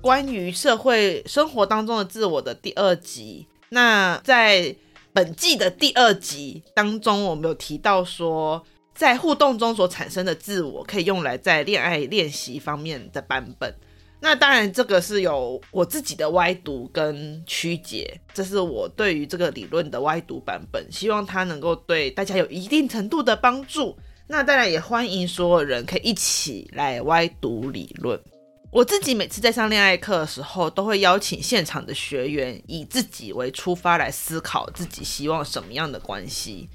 关于社会生活当中的自我的第二集。那在本季的第二集当中，我们有提到说，在互动中所产生的自我可以用来在恋爱练习方面的版本。那当然，这个是有我自己的歪读跟曲解，这是我对于这个理论的歪读版本，希望它能够对大家有一定程度的帮助。那当然也欢迎所有人可以一起来歪读理论。我自己每次在上恋爱课的时候，都会邀请现场的学员以自己为出发来思考自己希望什么样的关系。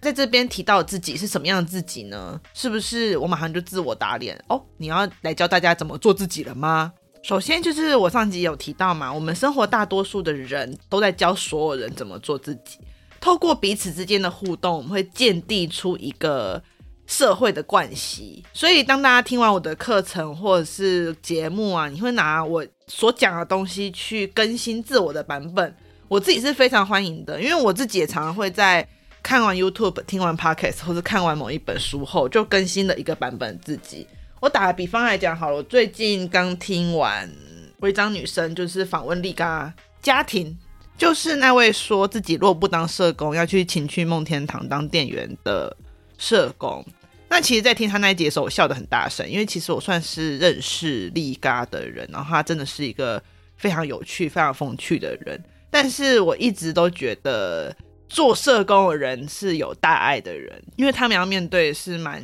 在这边提到自己是什么样的自己呢？是不是我马上就自我打脸哦？你要来教大家怎么做自己了吗？首先就是我上集有提到嘛，我们生活大多数的人都在教所有人怎么做自己，透过彼此之间的互动，我们会建立出一个。社会的惯习，所以当大家听完我的课程或者是节目啊，你会拿我所讲的东西去更新自我的版本，我自己是非常欢迎的，因为我自己也常常会在看完 YouTube、听完 Podcast 或者看完某一本书后，就更新了一个版本自己。我打个比方来讲好了，我最近刚听完违章女生就是访问丽嘎家庭，就是那位说自己若不当社工，要去情趣梦天堂当店员的。社工，那其实，在听他那一节的时候，我笑得很大声，因为其实我算是认识丽嘎的人，然后他真的是一个非常有趣、非常风趣的人。但是我一直都觉得做社工的人是有大爱的人，因为他们要面对是蛮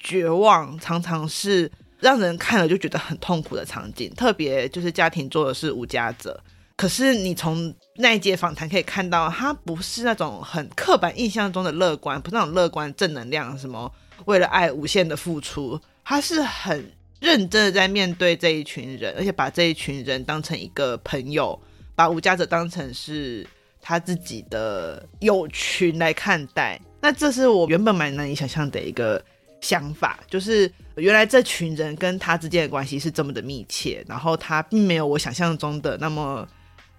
绝望，常常是让人看了就觉得很痛苦的场景，特别就是家庭做的是无家者。可是你从那一节访谈可以看到，他不是那种很刻板印象中的乐观，不是那种乐观正能量，什么为了爱无限的付出，他是很认真的在面对这一群人，而且把这一群人当成一个朋友，把无家者当成是他自己的友群来看待。那这是我原本蛮难以想象的一个想法，就是原来这群人跟他之间的关系是这么的密切，然后他并没有我想象中的那么。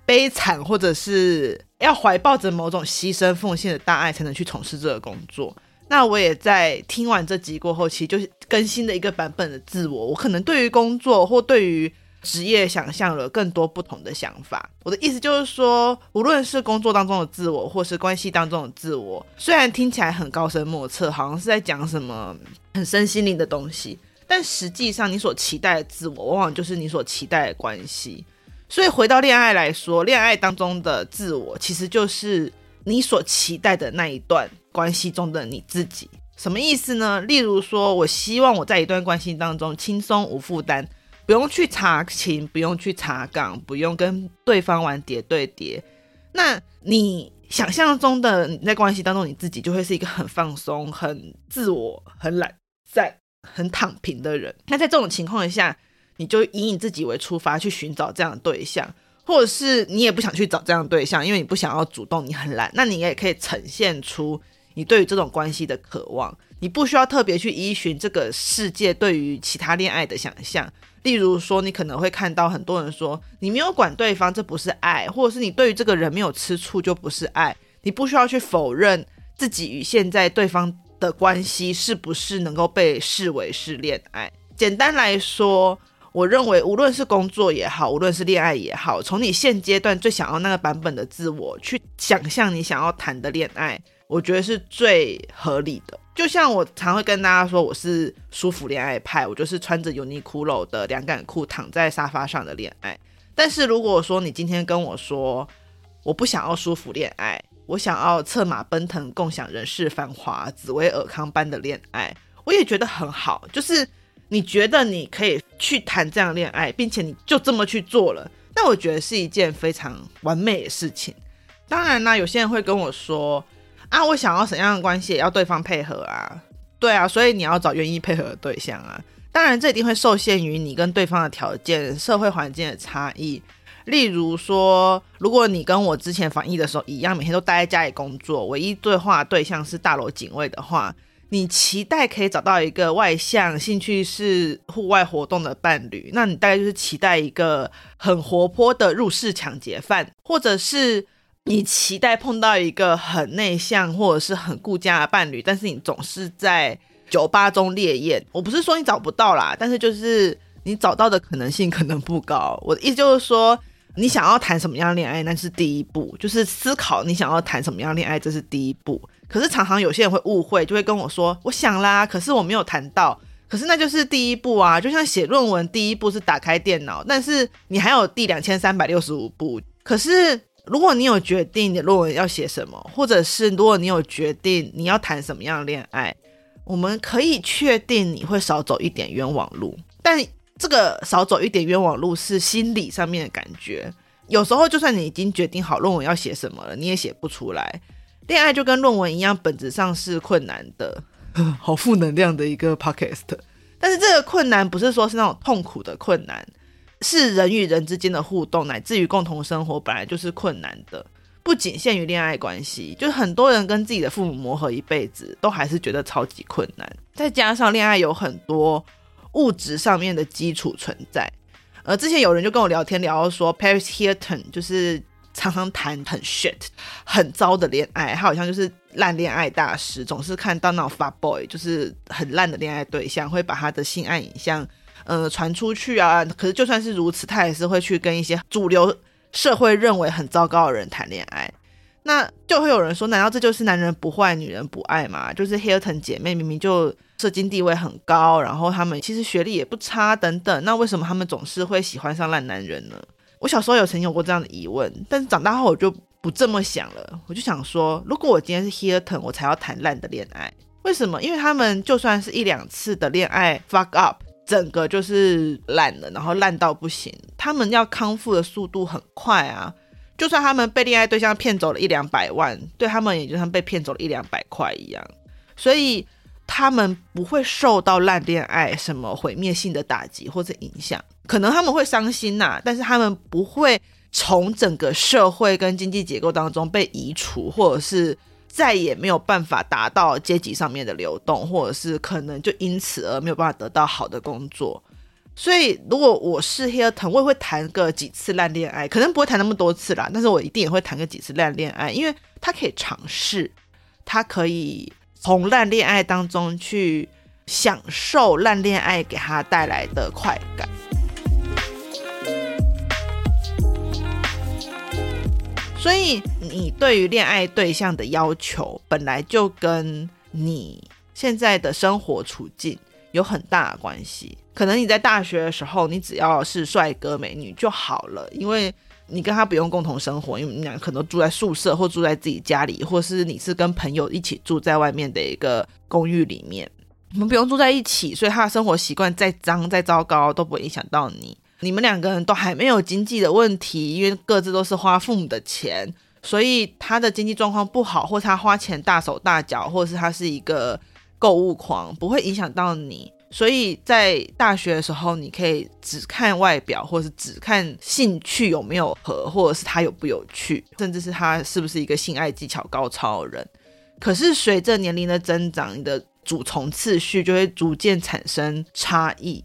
悲惨，或者是要怀抱着某种牺牲奉献的大爱才能去从事这个工作。那我也在听完这集过后，其实就是更新的一个版本的自我。我可能对于工作或对于职业想象了更多不同的想法。我的意思就是说，无论是工作当中的自我，或是关系当中的自我，虽然听起来很高深莫测，好像是在讲什么很身心灵的东西，但实际上你所期待的自我，往往就是你所期待的关系。所以回到恋爱来说，恋爱当中的自我其实就是你所期待的那一段关系中的你自己。什么意思呢？例如说，我希望我在一段关系当中轻松无负担，不用去查情，不用去查岗，不用跟对方玩叠对叠。那你想象中的你在关系当中你自己就会是一个很放松、很自我、很懒散、很躺平的人。那在这种情况下，你就以你自己为出发去寻找这样的对象，或者是你也不想去找这样的对象，因为你不想要主动，你很懒，那你也可以呈现出你对于这种关系的渴望。你不需要特别去依循这个世界对于其他恋爱的想象，例如说，你可能会看到很多人说你没有管对方，这不是爱，或者是你对于这个人没有吃醋就不是爱。你不需要去否认自己与现在对方的关系是不是能够被视为是恋爱。简单来说。我认为，无论是工作也好，无论是恋爱也好，从你现阶段最想要那个版本的自我去想象你想要谈的恋爱，我觉得是最合理的。就像我常会跟大家说，我是舒服恋爱派，我就是穿着尤尼骷髅的凉感裤躺在沙发上的恋爱。但是如果说你今天跟我说，我不想要舒服恋爱，我想要策马奔腾，共享人世繁华，紫薇尔康般的恋爱，我也觉得很好，就是。你觉得你可以去谈这样恋爱，并且你就这么去做了，那我觉得是一件非常完美的事情。当然啦，有些人会跟我说：“啊，我想要什么样的关系，也要对方配合啊。”对啊，所以你要找愿意配合的对象啊。当然，这一定会受限于你跟对方的条件、社会环境的差异。例如说，如果你跟我之前防疫的时候一样，每天都待在家里工作，唯一对话对象是大楼警卫的话，你期待可以找到一个外向、兴趣是户外活动的伴侣，那你大概就是期待一个很活泼的入室抢劫犯，或者是你期待碰到一个很内向或者是很顾家的伴侣，但是你总是在酒吧中烈焰。我不是说你找不到啦，但是就是你找到的可能性可能不高。我的意思就是说。你想要谈什么样恋爱，那是第一步，就是思考你想要谈什么样恋爱，这是第一步。可是常常有些人会误会，就会跟我说：“我想啦，可是我没有谈到。”可是那就是第一步啊，就像写论文，第一步是打开电脑，但是你还有第两千三百六十五步。可是如果你有决定你的论文要写什么，或者是如果你有决定你要谈什么样的恋爱，我们可以确定你会少走一点冤枉路，但。这个少走一点冤枉路是心理上面的感觉，有时候就算你已经决定好论文要写什么了，你也写不出来。恋爱就跟论文一样，本质上是困难的，好负能量的一个 podcast。但是这个困难不是说是那种痛苦的困难，是人与人之间的互动，乃至于共同生活本来就是困难的，不仅限于恋爱关系，就是很多人跟自己的父母磨合一辈子，都还是觉得超级困难。再加上恋爱有很多。物质上面的基础存在，而之前有人就跟我聊天聊到说，Paris Hilton 就是常常谈很 shit 很糟的恋爱，他好像就是烂恋爱大师，总是看到那种 fuck boy 就是很烂的恋爱对象，会把他的性爱影像呃传出去啊。可是就算是如此，他也是会去跟一些主流社会认为很糟糕的人谈恋爱。那就会有人说，难道这就是男人不坏，女人不爱吗？就是 Hilton 姐妹明明就社经地位很高，然后他们其实学历也不差等等，那为什么他们总是会喜欢上烂男人呢？我小时候有曾经有过这样的疑问，但是长大后我就不这么想了。我就想说，如果我今天是 Hilton，我才要谈烂的恋爱。为什么？因为他们就算是一两次的恋爱 fuck up，整个就是烂了，然后烂到不行，他们要康复的速度很快啊。就算他们被恋爱对象骗走了一两百万，对他们也就像被骗走了一两百块一样，所以他们不会受到烂恋爱什么毁灭性的打击或者影响。可能他们会伤心呐、但是他们不会从整个社会跟经济结构当中被移除，或者是再也没有办法达到阶级上面的流动，或者是可能就因此而没有办法得到好的工作。所以，如果我是 Hilton，我也会谈个几次烂恋爱，可能不会谈那么多次啦，但是我一定也会谈个几次烂恋爱，因为他可以尝试，他可以从烂恋爱当中去享受烂恋爱给他带来的快感。所以，你对于恋爱对象的要求，本来就跟你现在的生活处境有很大的关系。可能你在大学的时候，你只要是帅哥美女就好了，因为你跟他不用共同生活，因为你俩可能住在宿舍或住在自己家里，或是你是跟朋友一起住在外面的一个公寓里面，你们不用住在一起，所以他的生活习惯再脏再糟糕都不会影响到你。你们两个人都还没有经济的问题，因为各自都是花父母的钱，所以他的经济状况不好，或是他花钱大手大脚，或者是他是一个购物狂，不会影响到你。所以在大学的时候，你可以只看外表，或是只看兴趣有没有合，或者是他有不有趣，甚至是他是不是一个性爱技巧高超的人。可是随着年龄的增长，你的主从次序就会逐渐产生差异，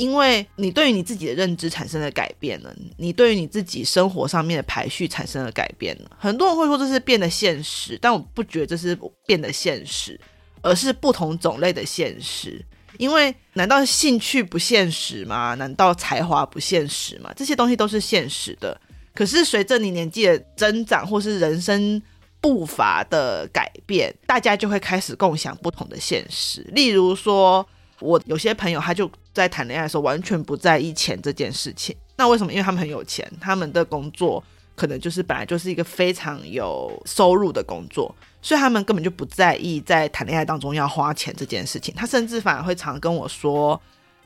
因为你对于你自己的认知产生了改变了，你对于你自己生活上面的排序产生了改变了。很多人会说这是变得现实，但我不觉得这是变得现实，而是不同种类的现实。因为难道兴趣不现实吗？难道才华不现实吗？这些东西都是现实的。可是随着你年纪的增长，或是人生步伐的改变，大家就会开始共享不同的现实。例如说，我有些朋友他就在谈恋爱的时候完全不在意钱这件事情。那为什么？因为他们很有钱，他们的工作可能就是本来就是一个非常有收入的工作。所以他们根本就不在意在谈恋爱当中要花钱这件事情，他甚至反而会常跟我说，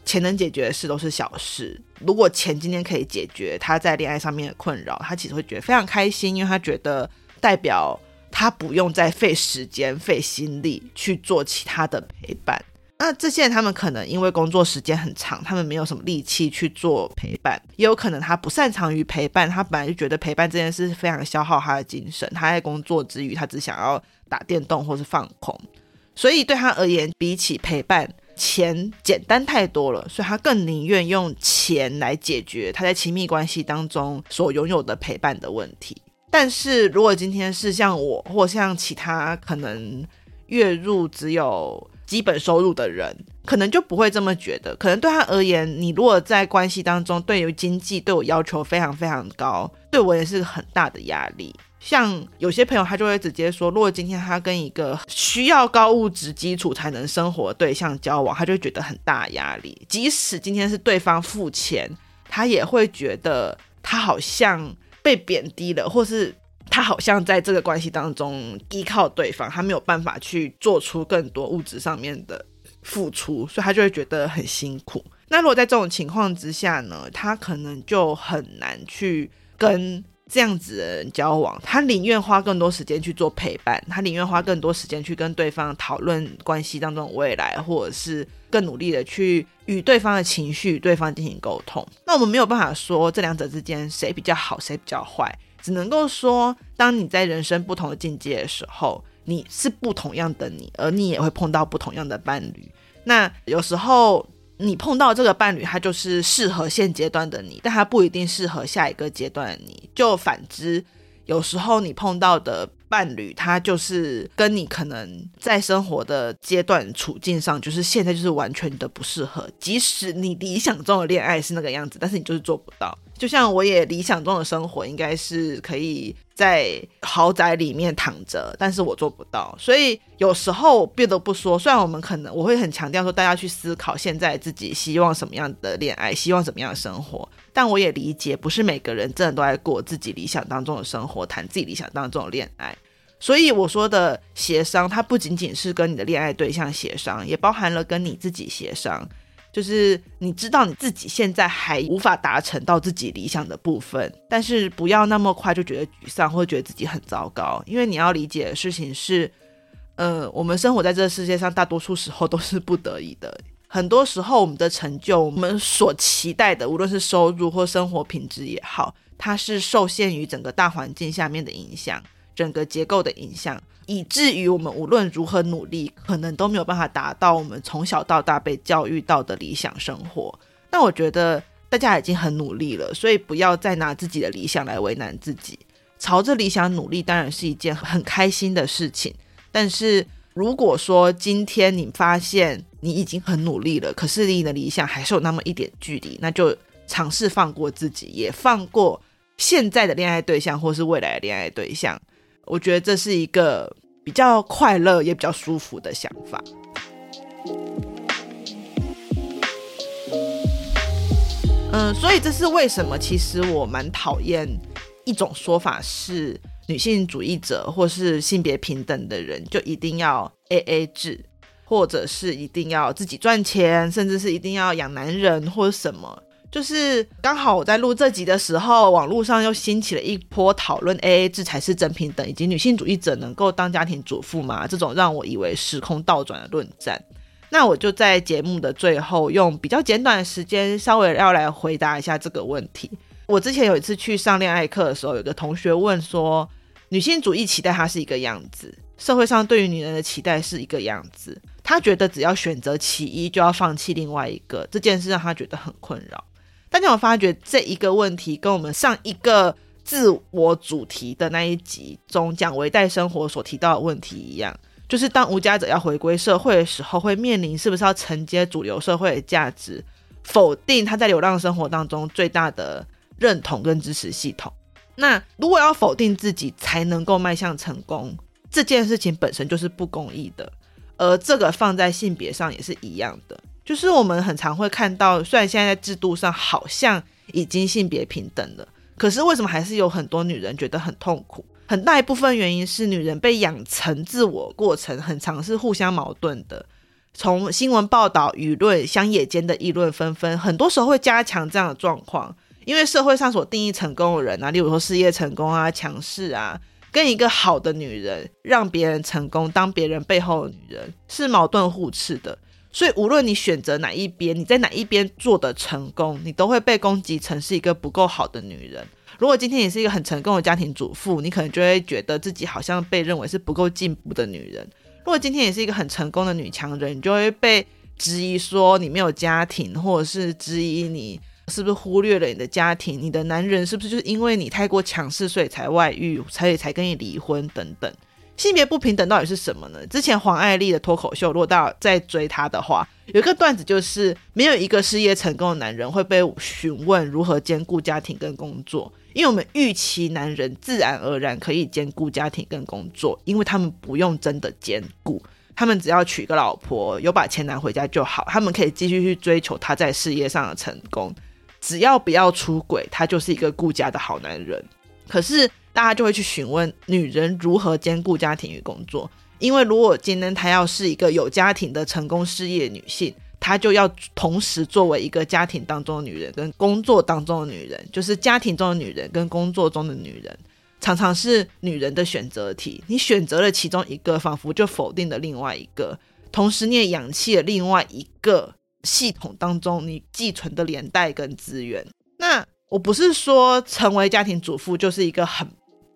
钱能解决的事都是小事。如果钱今天可以解决他在恋爱上面的困扰，他其实会觉得非常开心，因为他觉得代表他不用再费时间费心力去做其他的陪伴。那这些人他们可能因为工作时间很长，他们没有什么力气去做陪伴，也有可能他不擅长于陪伴，他本来就觉得陪伴这件事非常消耗他的精神，他在工作之余，他只想要打电动或是放空，所以对他而言，比起陪伴，钱简单太多了，所以他更宁愿用钱来解决他在亲密关系当中所拥有的陪伴的问题。但是如果今天是像我，或像其他可能月入只有基本收入的人，可能就不会这么觉得。可能对他而言，你如果在关系当中对于经济对我要求非常非常高，对我也是很大的压力。像有些朋友，他就会直接说，如果今天他跟一个需要高物质基础才能生活对象交往，他就觉得很大压力。即使今天是对方付钱，他也会觉得他好像被贬低了，或是他好像在这个关系当中依靠对方，他没有办法去做出更多物质上面的付出，所以他就会觉得很辛苦。那如果在这种情况之下呢，他可能就很难去跟。这样子的人交往，他宁愿花更多时间去做陪伴，他宁愿花更多时间去跟对方讨论关系当中的未来，或者是更努力的去与对方的情绪、对方进行沟通。那我们没有办法说这两者之间谁比较好，谁比较坏，只能够说，当你在人生不同的境界的时候，你是不同样的你，而你也会碰到不同样的伴侣。那有时候。你碰到这个伴侣，他就是适合现阶段的你，但他不一定适合下一个阶段的你。就反之，有时候你碰到的伴侣，他就是跟你可能在生活的阶段处境上，就是现在就是完全的不适合。即使你理想中的恋爱是那个样子，但是你就是做不到。就像我也理想中的生活，应该是可以在豪宅里面躺着，但是我做不到。所以有时候不得不说，虽然我们可能我会很强调说，大家去思考现在自己希望什么样的恋爱，希望什么样的生活，但我也理解，不是每个人真的都在过自己理想当中的生活，谈自己理想当中的恋爱。所以我说的协商，它不仅仅是跟你的恋爱对象协商，也包含了跟你自己协商。就是你知道你自己现在还无法达成到自己理想的部分，但是不要那么快就觉得沮丧或觉得自己很糟糕，因为你要理解的事情是，呃，我们生活在这个世界上，大多数时候都是不得已的。很多时候，我们的成就，我们所期待的，无论是收入或生活品质也好，它是受限于整个大环境下面的影响，整个结构的影响。以至于我们无论如何努力，可能都没有办法达到我们从小到大被教育到的理想生活。但我觉得大家已经很努力了，所以不要再拿自己的理想来为难自己。朝着理想努力当然是一件很开心的事情。但是如果说今天你发现你已经很努力了，可是离你的理想还是有那么一点距离，那就尝试放过自己，也放过现在的恋爱对象或是未来的恋爱对象。我觉得这是一个比较快乐也比较舒服的想法。嗯，所以这是为什么？其实我蛮讨厌一种说法是，女性主义者或是性别平等的人就一定要 AA 制，或者是一定要自己赚钱，甚至是一定要养男人或者什么。就是刚好我在录这集的时候，网络上又兴起了一波讨论，AA 制才是真平等，以及女性主义者能够当家庭主妇吗？这种让我以为时空倒转的论战。那我就在节目的最后，用比较简短的时间，稍微要来回答一下这个问题。我之前有一次去上恋爱课的时候，有个同学问说，女性主义期待它是一个样子，社会上对于女人的期待是一个样子，他觉得只要选择其一，就要放弃另外一个，这件事让他觉得很困扰。大家有发觉这一个问题跟我们上一个自我主题的那一集中讲微代生活所提到的问题一样，就是当无家者要回归社会的时候，会面临是不是要承接主流社会的价值，否定他在流浪生活当中最大的认同跟支持系统。那如果要否定自己才能够迈向成功，这件事情本身就是不公义的，而这个放在性别上也是一样的。就是我们很常会看到，虽然现在在制度上好像已经性别平等了，可是为什么还是有很多女人觉得很痛苦？很大一部分原因是女人被养成自我过程很常是互相矛盾的。从新闻报道、舆论、乡野间的议论纷纷，很多时候会加强这样的状况。因为社会上所定义成功的人啊，例如说事业成功啊、强势啊，跟一个好的女人让别人成功，当别人背后的女人是矛盾互斥的。所以无论你选择哪一边，你在哪一边做的成功，你都会被攻击成是一个不够好的女人。如果今天你是一个很成功的家庭主妇，你可能就会觉得自己好像被认为是不够进步的女人。如果今天也是一个很成功的女强人，你就会被质疑说你没有家庭，或者是质疑你是不是忽略了你的家庭，你的男人是不是就是因为你太过强势，所以才外遇，所以才跟你离婚等等。性别不平等到底是什么呢？之前黄爱丽的脱口秀，如果大家在追她的话，有一个段子就是没有一个事业成功的男人会被询问如何兼顾家庭跟工作。因为我们预期男人自然而然可以兼顾家庭跟工作，因为他们不用真的兼顾，他们只要娶个老婆，有把钱拿回家就好，他们可以继续去追求他在事业上的成功，只要不要出轨，他就是一个顾家的好男人。可是大家就会去询问女人如何兼顾家庭与工作，因为如果今天她要是一个有家庭的成功事业女性。她就要同时作为一个家庭当中的女人跟工作当中的女人，就是家庭中的女人跟工作中的女人，常常是女人的选择题。你选择了其中一个，仿佛就否定了另外一个，同时你也养弃了另外一个系统当中你寄存的连带跟资源。那我不是说成为家庭主妇就是一个很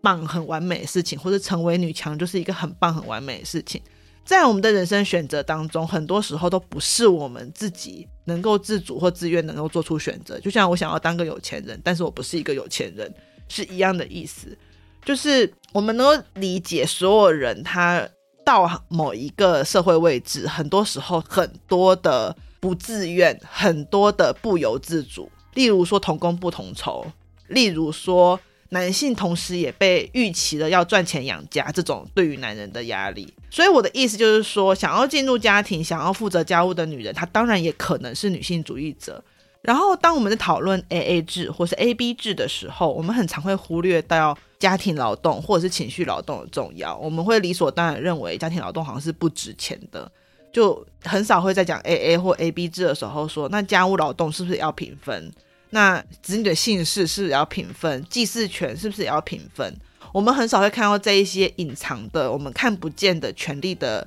棒很完美的事情，或者成为女强就是一个很棒很完美的事情。在我们的人生选择当中，很多时候都不是我们自己能够自主或自愿能够做出选择。就像我想要当个有钱人，但是我不是一个有钱人，是一样的意思。就是我们能够理解所有人，他到某一个社会位置，很多时候很多的不自愿，很多的不由自主。例如说同工不同酬，例如说。男性同时也被预期了要赚钱养家，这种对于男人的压力。所以我的意思就是说，想要进入家庭、想要负责家务的女人，她当然也可能是女性主义者。然后，当我们在讨论 AA 制或是 AB 制的时候，我们很常会忽略到家庭劳动或者是情绪劳动的重要。我们会理所当然认为家庭劳动好像是不值钱的，就很少会在讲 AA 或 AB 制的时候说，那家务劳动是不是要平分？那子女的姓氏是不是也要平分？祭祀权是不是也要平分？我们很少会看到这一些隐藏的、我们看不见的权利的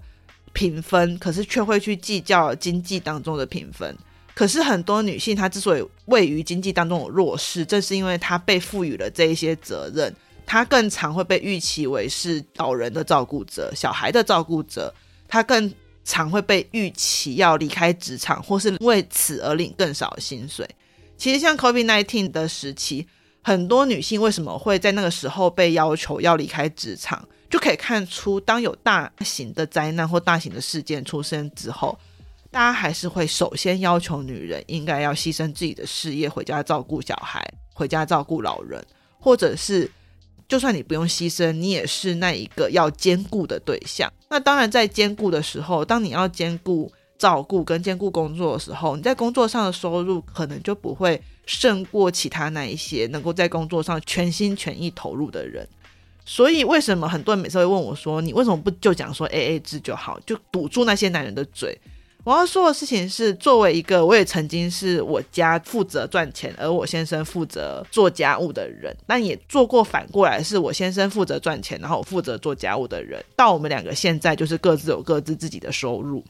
平分，可是却会去计较经济当中的平分。可是很多女性她之所以位于经济当中的弱势，正是因为她被赋予了这一些责任，她更常会被预期为是老人的照顾者、小孩的照顾者，她更常会被预期要离开职场，或是为此而领更少的薪水。其实像 COVID-19 的时期，很多女性为什么会在那个时候被要求要离开职场，就可以看出，当有大型的灾难或大型的事件出生之后，大家还是会首先要求女人应该要牺牲自己的事业，回家照顾小孩，回家照顾老人，或者是就算你不用牺牲，你也是那一个要兼顾的对象。那当然，在兼顾的时候，当你要兼顾。照顾跟兼顾工作的时候，你在工作上的收入可能就不会胜过其他那一些能够在工作上全心全意投入的人。所以，为什么很多人每次会问我说：“你为什么不就讲说 AA 制就好，就堵住那些男人的嘴？”我要说的事情是，作为一个我也曾经是我家负责赚钱，而我先生负责做家务的人，但也做过反过来是我先生负责赚钱，然后我负责做家务的人。到我们两个现在就是各自有各自自己的收入。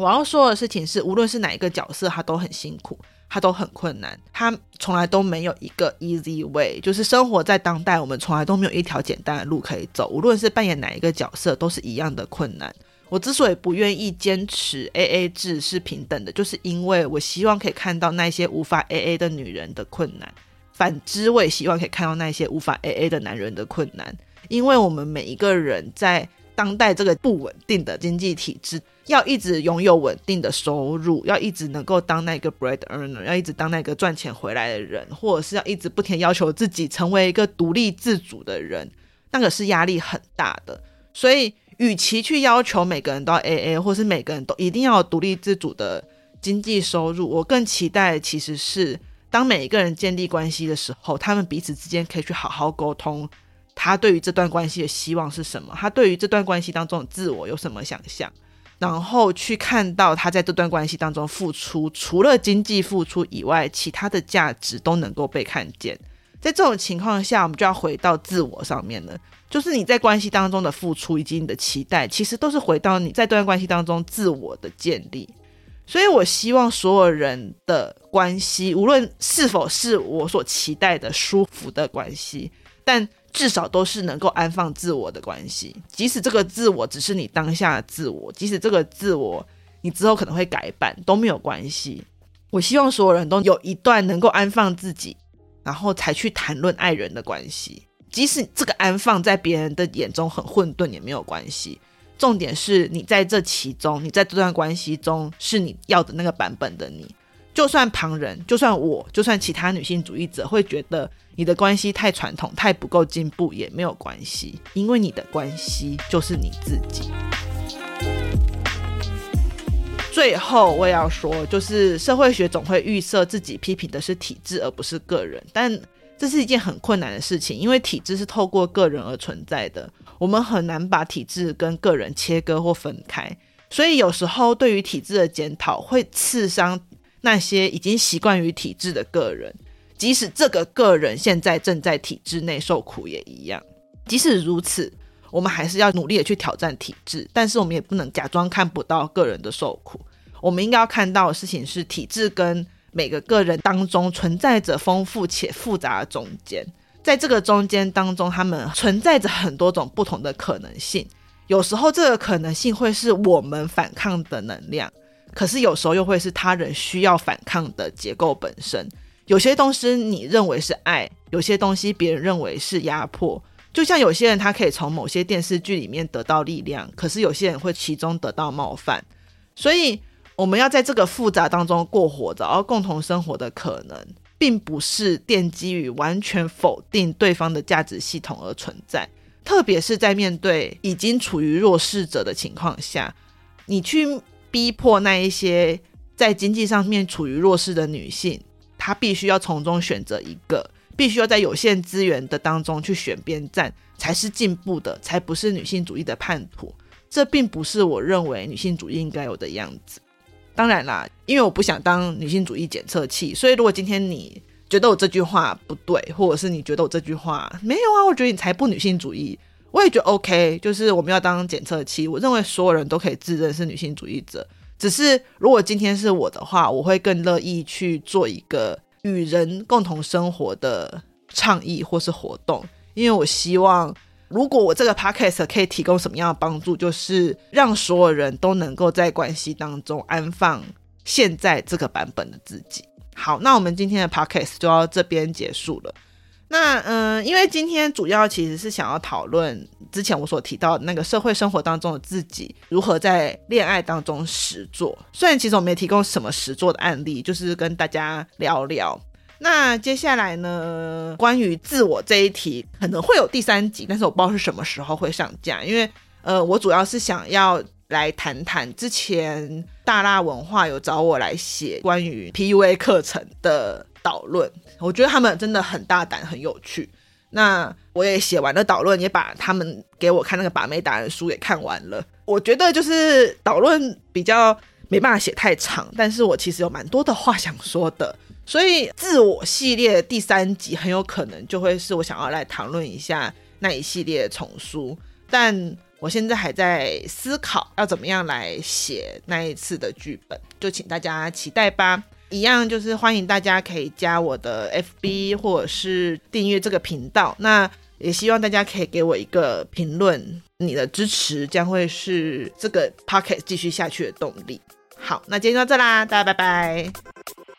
我要说的事情是，无论是哪一个角色，他都很辛苦，他都很困难，他从来都没有一个 easy way，就是生活在当代，我们从来都没有一条简单的路可以走。无论是扮演哪一个角色，都是一样的困难。我之所以不愿意坚持 AA 制是平等的，就是因为我希望可以看到那些无法 AA 的女人的困难，反之，我也希望可以看到那些无法 AA 的男人的困难，因为我们每一个人在。当代这个不稳定的经济体制，要一直拥有稳定的收入，要一直能够当那个 bread earner，要一直当那个赚钱回来的人，或者是要一直不停要求自己成为一个独立自主的人，那个是压力很大的。所以，与其去要求每个人都要 AA，或是每个人都一定要有独立自主的经济收入，我更期待其实是当每一个人建立关系的时候，他们彼此之间可以去好好沟通。他对于这段关系的希望是什么？他对于这段关系当中的自我有什么想象？然后去看到他在这段关系当中付出，除了经济付出以外，其他的价值都能够被看见。在这种情况下，我们就要回到自我上面了，就是你在关系当中的付出以及你的期待，其实都是回到你在这段关系当中自我的建立。所以我希望所有人的关系，无论是否是我所期待的舒服的关系，但至少都是能够安放自我的关系。即使这个自我只是你当下的自我，即使这个自我你之后可能会改版，都没有关系。我希望所有人都有一段能够安放自己，然后才去谈论爱人的关系。即使这个安放在别人的眼中很混沌，也没有关系。重点是你在这其中，你在这段关系中是你要的那个版本的你。就算旁人，就算我，就算其他女性主义者会觉得你的关系太传统、太不够进步，也没有关系，因为你的关系就是你自己。最后我也要说，就是社会学总会预设自己批评的是体制，而不是个人，但这是一件很困难的事情，因为体制是透过个人而存在的，我们很难把体制跟个人切割或分开，所以有时候对于体制的检讨会刺伤那些已经习惯于体制的个人，即使这个个人现在正在体制内受苦也一样。即使如此。我们还是要努力的去挑战体制，但是我们也不能假装看不到个人的受苦。我们应该要看到的事情是，体制跟每个个人当中存在着丰富且复杂的中间，在这个中间当中，他们存在着很多种不同的可能性。有时候这个可能性会是我们反抗的能量，可是有时候又会是他人需要反抗的结构本身。有些东西你认为是爱，有些东西别人认为是压迫。就像有些人他可以从某些电视剧里面得到力量，可是有些人会其中得到冒犯，所以我们要在这个复杂当中过活，着，而共同生活的可能，并不是奠基于完全否定对方的价值系统而存在。特别是在面对已经处于弱势者的情况下，你去逼迫那一些在经济上面处于弱势的女性，她必须要从中选择一个。必须要在有限资源的当中去选边站，才是进步的，才不是女性主义的叛徒。这并不是我认为女性主义应该有的样子。当然啦，因为我不想当女性主义检测器，所以如果今天你觉得我这句话不对，或者是你觉得我这句话没有啊，我觉得你才不女性主义，我也觉得 OK。就是我们要当检测器，我认为所有人都可以自认是女性主义者。只是如果今天是我的话，我会更乐意去做一个。与人共同生活的倡议或是活动，因为我希望，如果我这个 podcast 可以提供什么样的帮助，就是让所有人都能够在关系当中安放现在这个版本的自己。好，那我们今天的 podcast 就到这边结束了。那嗯，因为今天主要其实是想要讨论之前我所提到的那个社会生活当中的自己如何在恋爱当中实作。虽然其实我没提供什么实作的案例，就是跟大家聊聊。那接下来呢，关于自我这一题可能会有第三集，但是我不知道是什么时候会上架，因为呃，我主要是想要来谈谈之前大辣文化有找我来写关于 PUA 课程的导论。我觉得他们真的很大胆，很有趣。那我也写完了导论，也把他们给我看那个把妹达人书也看完了。我觉得就是导论比较没办法写太长，但是我其实有蛮多的话想说的。所以自我系列第三集很有可能就会是我想要来讨论一下那一系列丛书，但我现在还在思考要怎么样来写那一次的剧本，就请大家期待吧。一样就是欢迎大家可以加我的 FB 或者是订阅这个频道。那也希望大家可以给我一个评论，你的支持将会是这个 Pocket 继续下去的动力。好，那今天到这啦，大家拜拜。